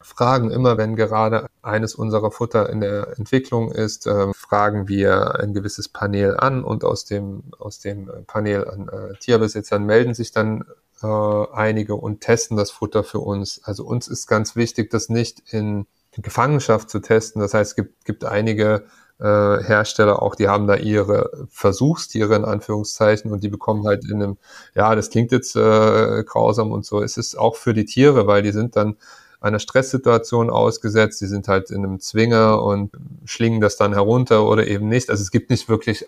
fragen immer, wenn gerade eines unserer Futter in der Entwicklung ist, äh, fragen wir ein gewisses Panel an und aus dem, aus dem Panel an äh, Tierbesitzern melden sich dann äh, einige und testen das Futter für uns. Also uns ist ganz wichtig, das nicht in Gefangenschaft zu testen. Das heißt, es gibt, gibt einige äh, Hersteller auch, die haben da ihre Versuchstiere in Anführungszeichen und die bekommen halt in einem, ja, das klingt jetzt äh, grausam und so. Es ist auch für die Tiere, weil die sind dann einer Stresssituation ausgesetzt, die sind halt in einem Zwinger und schlingen das dann herunter oder eben nicht. Also es gibt nicht wirklich,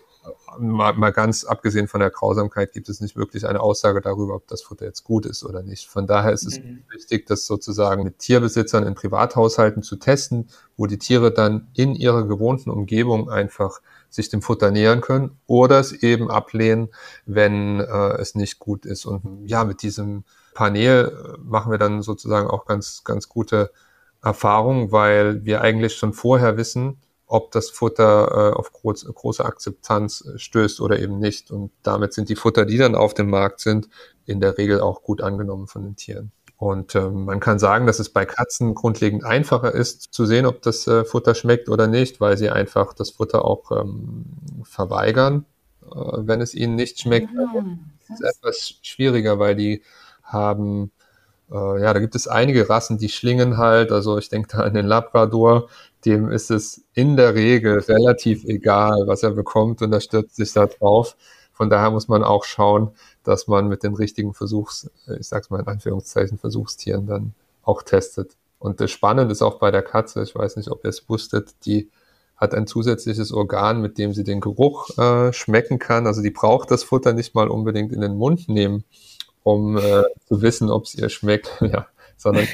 mal, mal ganz abgesehen von der Grausamkeit, gibt es nicht wirklich eine Aussage darüber, ob das Futter jetzt gut ist oder nicht. Von daher ist es mhm. wichtig, das sozusagen mit Tierbesitzern in Privathaushalten zu testen, wo die Tiere dann in ihrer gewohnten Umgebung einfach sich dem Futter nähern können oder es eben ablehnen, wenn äh, es nicht gut ist. Und ja, mit diesem Panel äh, machen wir dann sozusagen auch ganz, ganz gute Erfahrungen, weil wir eigentlich schon vorher wissen, ob das Futter äh, auf groß, große Akzeptanz äh, stößt oder eben nicht. Und damit sind die Futter, die dann auf dem Markt sind, in der Regel auch gut angenommen von den Tieren. Und ähm, man kann sagen, dass es bei Katzen grundlegend einfacher ist zu sehen, ob das äh, Futter schmeckt oder nicht, weil sie einfach das Futter auch ähm, verweigern, äh, wenn es ihnen nicht schmeckt. Mhm. Das ist etwas schwieriger, weil die haben, äh, ja, da gibt es einige Rassen, die schlingen halt, also ich denke da an den Labrador, dem ist es in der Regel relativ egal, was er bekommt und er stürzt sich da drauf. Von daher muss man auch schauen, dass man mit den richtigen Versuchs, ich sag's mal in Anführungszeichen, Versuchstieren dann auch testet. Und das Spannende ist auch bei der Katze, ich weiß nicht, ob ihr es wusstet, die hat ein zusätzliches Organ, mit dem sie den Geruch äh, schmecken kann. Also die braucht das Futter nicht mal unbedingt in den Mund nehmen, um äh, zu wissen, ob es ihr schmeckt, ja, sondern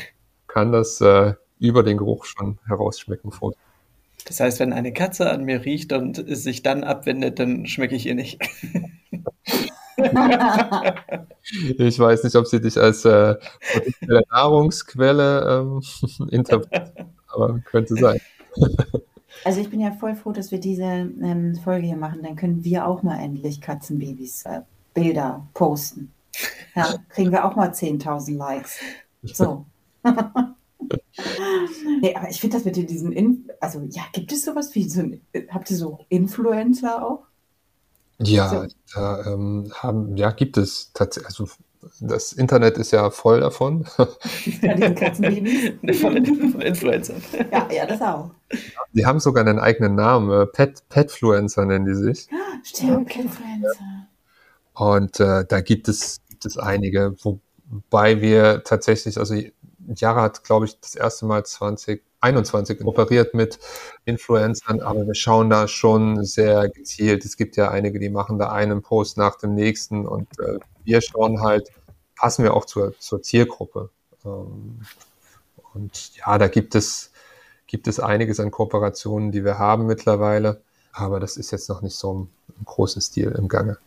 kann das äh, über den Geruch schon herausschmecken. Vor. Das heißt, wenn eine Katze an mir riecht und sich dann abwendet, dann schmecke ich ihr nicht. ich weiß nicht, ob sie dich als äh, Nahrungsquelle ähm, interpretiert, aber könnte sein. Also ich bin ja voll froh, dass wir diese ähm, Folge hier machen. Dann können wir auch mal endlich Katzenbabys äh, Bilder posten. Ja, kriegen wir auch mal 10.000 Likes. So. Nee, aber ich finde das mit diesem, In also ja, gibt es sowas wie so ein, habt ihr so Influencer auch? Ja, so. da ähm, haben, ja, gibt es tatsächlich, also das Internet ist ja voll davon. Ja, diesen Katzenbabys. von Influencern. Ja, ja, das auch. Die haben sogar einen eigenen Namen, äh, Pet, Petfluencer nennen die sich. Stimmt, Petfluencer. Und äh, da gibt es, gibt es einige, wobei wir tatsächlich, also Jara hat, glaube ich, das erste Mal 2021 operiert mit Influencern, aber wir schauen da schon sehr gezielt. Es gibt ja einige, die machen da einen Post nach dem nächsten und äh, wir schauen halt, passen wir auch zur, zur Zielgruppe. Ähm, und ja, da gibt es, gibt es einiges an Kooperationen, die wir haben mittlerweile, aber das ist jetzt noch nicht so im, im großen Stil im Gange.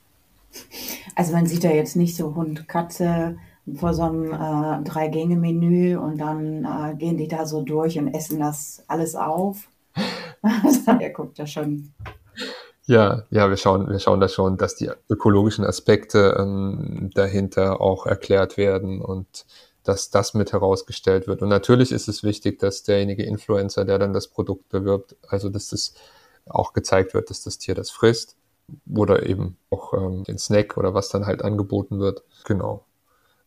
Also man sieht da jetzt nicht so Hund, Katze, vor so einem äh, Drei-Gänge-Menü und dann äh, gehen die da so durch und essen das alles auf. er guckt da schon. Ja, ja, wir schauen, wir schauen da schon, dass die ökologischen Aspekte ähm, dahinter auch erklärt werden und dass das mit herausgestellt wird. Und natürlich ist es wichtig, dass derjenige Influencer, der dann das Produkt bewirbt, also dass das auch gezeigt wird, dass das Tier das frisst oder eben auch ähm, den Snack oder was dann halt angeboten wird. Genau.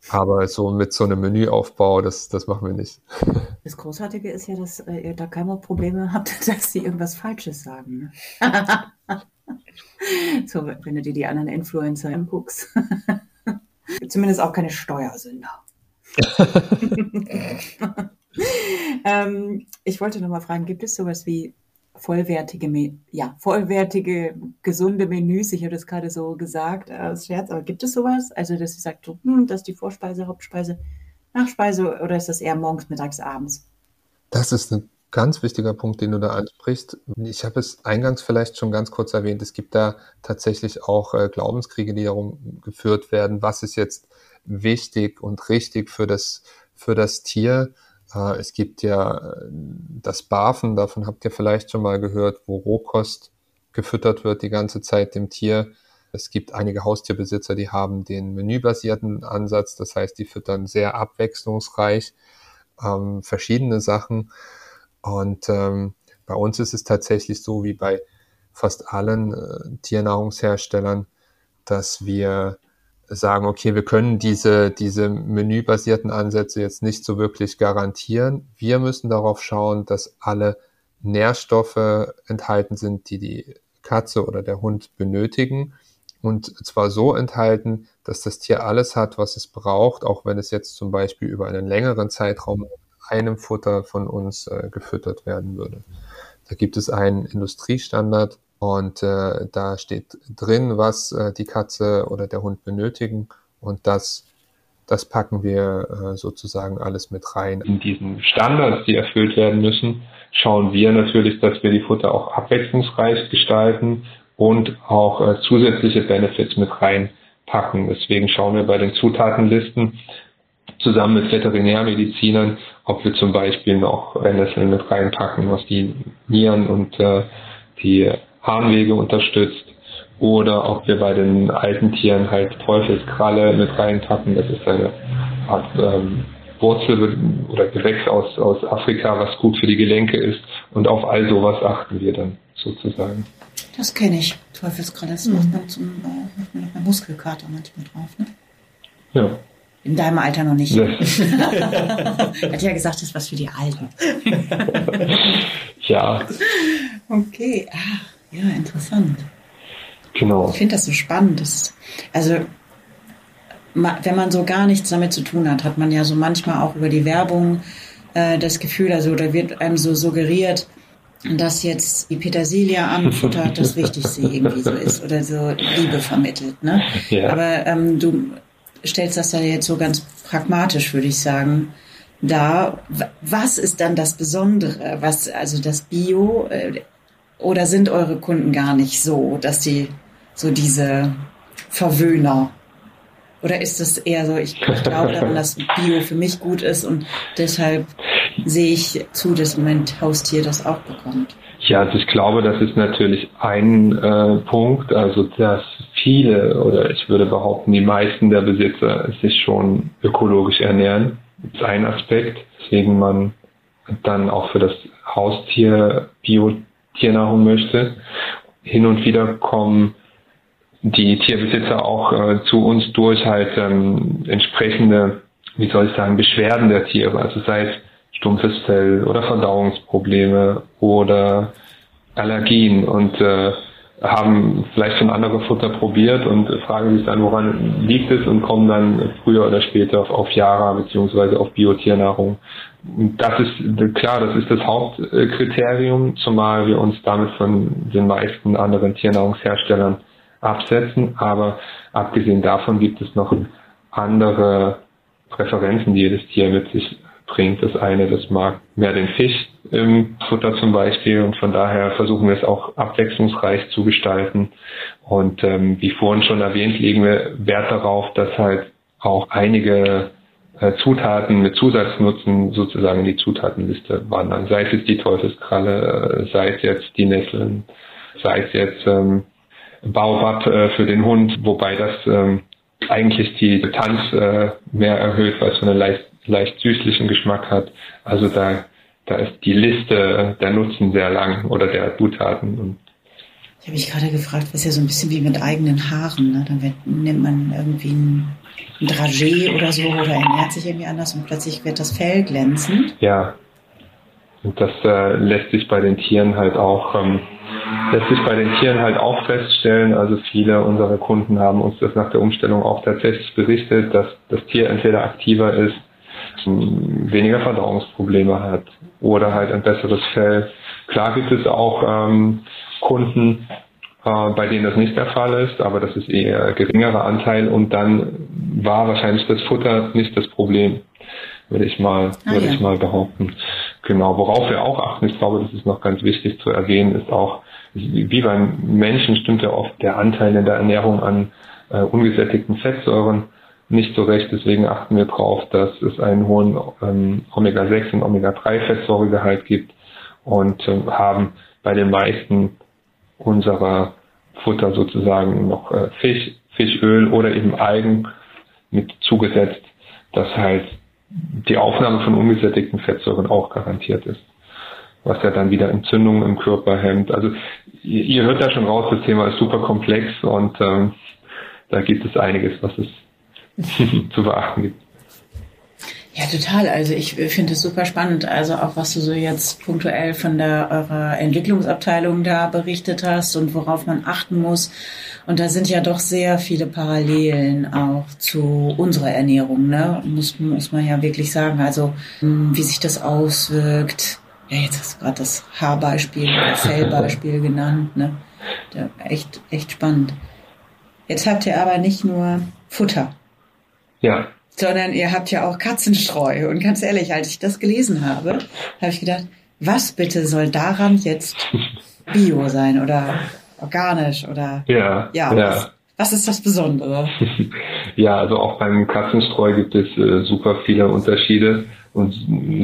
Aber so mit so einem Menüaufbau, das, das machen wir nicht. Das Großartige ist ja, dass äh, ihr da keine Probleme habt, dass sie irgendwas Falsches sagen. Ne? so, wenn du dir die anderen Influencer anguckst. Zumindest auch keine Steuersünder. ähm, ich wollte noch mal fragen, gibt es sowas wie vollwertige, ja, vollwertige, gesunde Menüs. Ich habe das gerade so gesagt als Scherz, aber gibt es sowas? Also, dass sie sagt, hm, das ist die Vorspeise, Hauptspeise, Nachspeise oder ist das eher morgens, mittags, abends? Das ist ein ganz wichtiger Punkt, den du da ansprichst. Ich habe es eingangs vielleicht schon ganz kurz erwähnt. Es gibt da tatsächlich auch äh, Glaubenskriege, die darum geführt werden, was ist jetzt wichtig und richtig für das, für das Tier. Äh, es gibt ja äh, das BAFEN, davon habt ihr vielleicht schon mal gehört, wo Rohkost gefüttert wird die ganze Zeit dem Tier. Es gibt einige Haustierbesitzer, die haben den menübasierten Ansatz, das heißt, die füttern sehr abwechslungsreich ähm, verschiedene Sachen. Und ähm, bei uns ist es tatsächlich so wie bei fast allen äh, Tiernahrungsherstellern, dass wir sagen, okay, wir können diese, diese menübasierten Ansätze jetzt nicht so wirklich garantieren. Wir müssen darauf schauen, dass alle Nährstoffe enthalten sind, die die Katze oder der Hund benötigen. Und zwar so enthalten, dass das Tier alles hat, was es braucht, auch wenn es jetzt zum Beispiel über einen längeren Zeitraum einem Futter von uns äh, gefüttert werden würde. Da gibt es einen Industriestandard, und äh, da steht drin, was äh, die Katze oder der Hund benötigen. Und das, das packen wir äh, sozusagen alles mit rein. In diesen Standards, die erfüllt werden müssen, schauen wir natürlich, dass wir die Futter auch abwechslungsreich gestalten und auch äh, zusätzliche Benefits mit reinpacken. Deswegen schauen wir bei den Zutatenlisten zusammen mit Veterinärmedizinern, ob wir zum Beispiel noch Brennnesseln mit reinpacken, was die Nieren und äh, die Harnwege unterstützt oder ob wir bei den alten Tieren halt Teufelskralle mit reinpacken. Das ist eine Art ähm, Wurzel oder Gewächs aus, aus Afrika, was gut für die Gelenke ist. Und auf all sowas achten wir dann sozusagen. Das kenne ich. Teufelskralle, das macht man zum äh, macht man Muskelkater manchmal drauf. Ne? Ja. In deinem Alter noch nicht. Hat ja gesagt, das ist was für die Alten. ja. Okay. Ah. Ja, interessant. Genau. Ich finde das so spannend. Das, also, wenn man so gar nichts damit zu tun hat, hat man ja so manchmal auch über die Werbung äh, das Gefühl, also da wird einem so suggeriert, dass jetzt die Petersilie anfuttert das Wichtigste irgendwie so ist oder so Liebe vermittelt. Ne? Ja. Aber ähm, du stellst das ja jetzt so ganz pragmatisch, würde ich sagen, da. Was ist dann das Besondere? Was, also das Bio, äh, oder sind eure Kunden gar nicht so, dass die so diese Verwöhner? Oder ist es eher so, ich, glaube daran, dass Bio für mich gut ist und deshalb sehe ich zu, dass mein Haustier das auch bekommt? Ja, also ich glaube, das ist natürlich ein äh, Punkt, also dass viele oder ich würde behaupten, die meisten der Besitzer sich schon ökologisch ernähren. Das ist ein Aspekt, weswegen man dann auch für das Haustier Bio Tiernahrung möchte. Hin und wieder kommen die Tierbesitzer auch äh, zu uns durch halt ähm, entsprechende, wie soll ich sagen, Beschwerden der Tiere, also sei es stumpfes Fell oder Verdauungsprobleme oder Allergien und äh, haben vielleicht schon andere Futter probiert und fragen sich dann, woran liegt es und kommen dann früher oder später auf, auf Yara beziehungsweise auf Biotiernnahrung. Das ist klar, das ist das Hauptkriterium, zumal wir uns damit von den meisten anderen Tiernahrungsherstellern absetzen. Aber abgesehen davon gibt es noch andere Präferenzen, die jedes Tier mit sich bringt. Das eine, das mag mehr den Fisch im Futter zum Beispiel und von daher versuchen wir es auch abwechslungsreich zu gestalten. Und ähm, wie vorhin schon erwähnt, legen wir Wert darauf, dass halt auch einige äh, Zutaten mit Zusatznutzen sozusagen in die Zutatenliste wandern. Sei es jetzt die Teufelskralle, äh, sei es jetzt die Nesseln, sei es jetzt ähm, Baobab äh, für den Hund, wobei das ähm, eigentlich die Tanz äh, mehr erhöht, weil es so einen leicht, leicht süßlichen Geschmack hat. Also da, da ist die Liste der Nutzen sehr lang oder der Zutaten. Ich habe mich gerade gefragt, was ja so ein bisschen wie mit eigenen Haaren. Ne? Dann wird, nimmt man irgendwie ein, ein Dragé oder so oder ernährt sich irgendwie anders und plötzlich wird das Fell glänzend. Ja, und das äh, lässt sich bei den Tieren halt auch ähm, lässt sich bei den Tieren halt auch feststellen. Also viele unserer Kunden haben uns das nach der Umstellung auch tatsächlich berichtet, dass das Tier entweder aktiver ist, weniger Verdauungsprobleme hat oder halt ein besseres Fell. Klar gibt es auch ähm, Kunden, äh, bei denen das nicht der Fall ist, aber das ist eher ein geringerer Anteil und dann war wahrscheinlich das Futter nicht das Problem, würde ich mal, ah, würde ja. ich mal behaupten. Genau, worauf wir auch achten, ich glaube, das ist noch ganz wichtig zu erwähnen, ist auch, wie beim Menschen stimmt ja oft der Anteil in der Ernährung an äh, ungesättigten Fettsäuren nicht so recht. Deswegen achten wir darauf, dass es einen hohen ähm, Omega-6 und Omega-3-Fettsäuregehalt gibt und ähm, haben bei den meisten unserer Futter sozusagen noch äh, Fisch, Fischöl oder eben Algen mit zugesetzt, dass halt die Aufnahme von ungesättigten Fettsäuren auch garantiert ist. Was ja dann wieder Entzündungen im Körper hemmt. Also ihr, ihr hört da schon raus, das Thema ist super komplex und ähm, da gibt es einiges, was es zu beachten gibt. Ja, total. Also ich finde es super spannend. Also auch was du so jetzt punktuell von der eurer Entwicklungsabteilung da berichtet hast und worauf man achten muss. Und da sind ja doch sehr viele Parallelen auch zu unserer Ernährung, ne? Muss, muss man ja wirklich sagen. Also hm, wie sich das auswirkt. Ja, jetzt hast du gerade das Haarbeispiel oder Fellbeispiel genannt, ne? Ja, echt, echt spannend. Jetzt habt ihr aber nicht nur Futter. Ja sondern ihr habt ja auch Katzenstreu. Und ganz ehrlich, als ich das gelesen habe, habe ich gedacht, was bitte soll daran jetzt Bio sein oder organisch oder ja, ja, ja. Was, was ist das Besondere? ja, also auch beim Katzenstreu gibt es äh, super viele Unterschiede und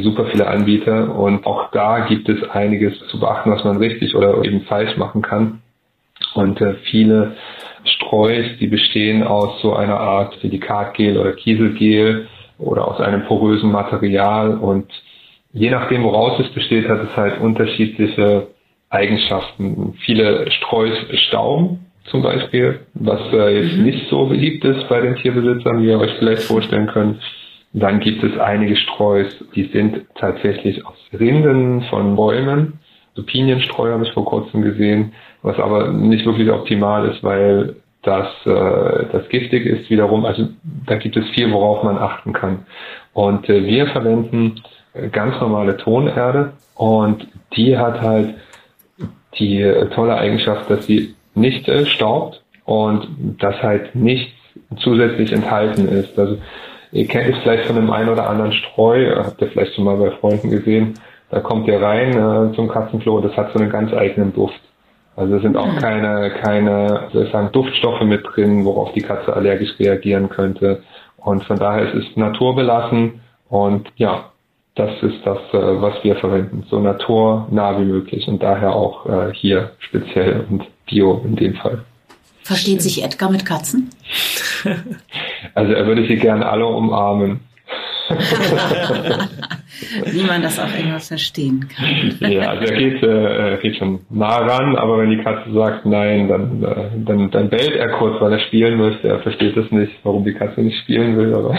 super viele Anbieter und auch da gibt es einiges zu beachten, was man richtig oder eben falsch machen kann. Und äh, viele Streus, die bestehen aus so einer Art Silikatgel oder Kieselgel oder aus einem porösen Material und je nachdem, woraus es besteht, hat es halt unterschiedliche Eigenschaften. Viele Streus stauben zum Beispiel, was äh, jetzt mhm. nicht so beliebt ist bei den Tierbesitzern, wie ihr euch vielleicht vorstellen könnt. Dann gibt es einige Streus, die sind tatsächlich aus Rinden von Bäumen. So Pinienstreu habe ich vor kurzem gesehen was aber nicht wirklich optimal ist, weil das, äh, das giftig ist wiederum. Also da gibt es viel, worauf man achten kann. Und äh, wir verwenden ganz normale Tonerde und die hat halt die äh, tolle Eigenschaft, dass sie nicht äh, staubt und dass halt nichts zusätzlich enthalten ist. Also ihr kennt es vielleicht von dem einen oder anderen Streu, habt ihr vielleicht schon mal bei Freunden gesehen, da kommt ihr rein äh, zum Katzenklo, das hat so einen ganz eigenen Duft. Also es sind auch keine, keine, soll ich sagen, Duftstoffe mit drin, worauf die Katze allergisch reagieren könnte. Und von daher ist es naturbelassen und ja, das ist das, äh, was wir verwenden. So naturnah wie möglich und daher auch äh, hier speziell und bio in dem Fall. Versteht sich Edgar mit Katzen? Also er würde sie gerne alle umarmen. Wie man das auch immer verstehen kann. ja, also er geht, äh, geht schon nah ran, aber wenn die Katze sagt nein, dann, äh, dann, dann bellt er kurz, weil er spielen möchte. Er versteht es nicht, warum die Katze nicht spielen will, aber.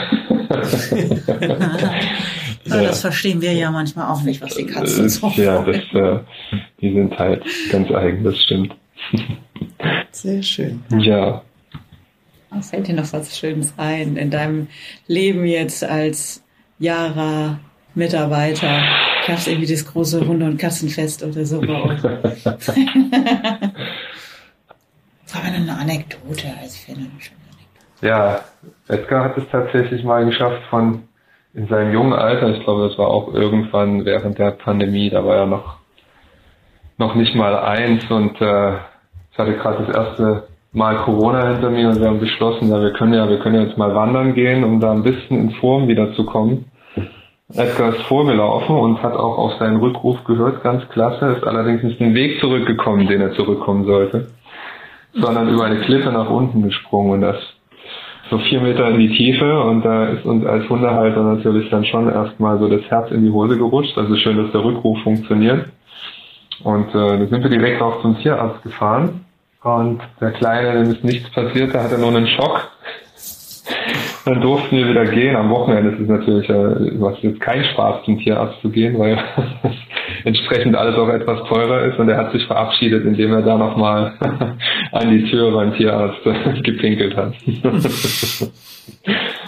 ja. Das verstehen wir ja manchmal auch nicht, was die Katzen so Ja, das, äh, die sind halt ganz eigen, das stimmt. Sehr schön. Ja. Fällt dir noch was Schönes ein in deinem Leben jetzt als Jara Mitarbeiter? Gab es irgendwie das große Hunde- und Katzenfest oder so bei euch? das war eine Anekdote, also ich finde Anekdote. Ja, Edgar hat es tatsächlich mal geschafft von in seinem jungen Alter, ich glaube, das war auch irgendwann während der Pandemie, da war er noch, noch nicht mal eins und äh, ich hatte gerade das erste Mal Corona hinter mir und wir haben beschlossen, ja, wir können ja, wir können jetzt mal wandern gehen, um da ein bisschen in Form wiederzukommen. Edgar ist vorgelaufen und hat auch auf seinen Rückruf gehört, ganz klasse, ist allerdings nicht den Weg zurückgekommen, den er zurückkommen sollte, sondern über eine Klippe nach unten gesprungen und das so vier Meter in die Tiefe und da ist uns als Hundehalter natürlich dann schon erstmal so das Herz in die Hose gerutscht. Also schön, dass der Rückruf funktioniert. Und äh, da sind wir direkt auch zum Tierarzt gefahren. Und der Kleine, dem ist nichts passiert, der hatte nur einen Schock. Dann durften wir wieder gehen. Am Wochenende ist es natürlich, äh, was jetzt kein Spaß zum Tierarzt zu gehen, weil entsprechend alles auch etwas teurer ist. Und er hat sich verabschiedet, indem er da nochmal an die Tür beim Tierarzt gepinkelt hat.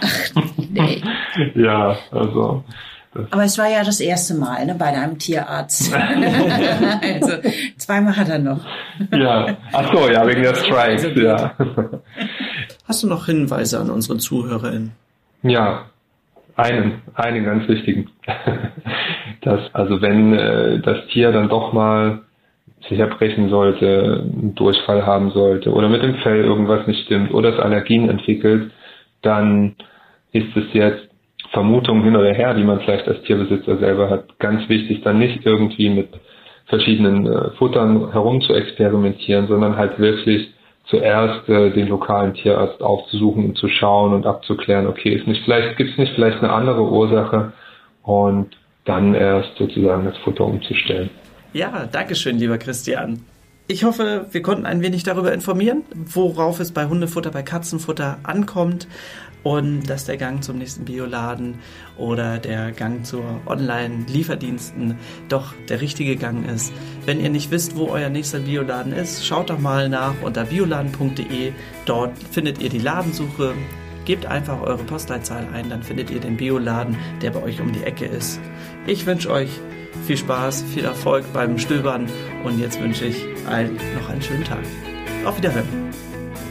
Ach, nee. Ja, also aber es war ja das erste Mal ne, bei einem Tierarzt. also zweimal hat er noch. ja, ach so, ja, wegen der Strikes, also, ja. Hast du noch Hinweise an unsere ZuhörerInnen? Ja, einen, einen ganz wichtigen. dass, also wenn äh, das Tier dann doch mal sich erbrechen sollte, einen Durchfall haben sollte oder mit dem Fell irgendwas nicht stimmt oder es Allergien entwickelt, dann ist es jetzt Vermutungen hin oder her, die man vielleicht als Tierbesitzer selber hat, ganz wichtig, dann nicht irgendwie mit verschiedenen äh, Futtern experimentieren, sondern halt wirklich zuerst äh, den lokalen Tierarzt aufzusuchen und zu schauen und abzuklären, okay, ist nicht vielleicht, gibt es nicht vielleicht eine andere Ursache und dann erst sozusagen das Futter umzustellen. Ja, danke schön, lieber Christian. Ich hoffe, wir konnten ein wenig darüber informieren, worauf es bei Hundefutter, bei Katzenfutter ankommt und dass der Gang zum nächsten Bioladen oder der Gang zu Online-Lieferdiensten doch der richtige Gang ist. Wenn ihr nicht wisst, wo euer nächster Bioladen ist, schaut doch mal nach unter bioladen.de. Dort findet ihr die Ladensuche. Gebt einfach eure Postleitzahl ein, dann findet ihr den Bioladen, der bei euch um die Ecke ist. Ich wünsche euch viel Spaß, viel Erfolg beim Stöbern und jetzt wünsche ich allen noch einen schönen Tag. Auf Wiederhören.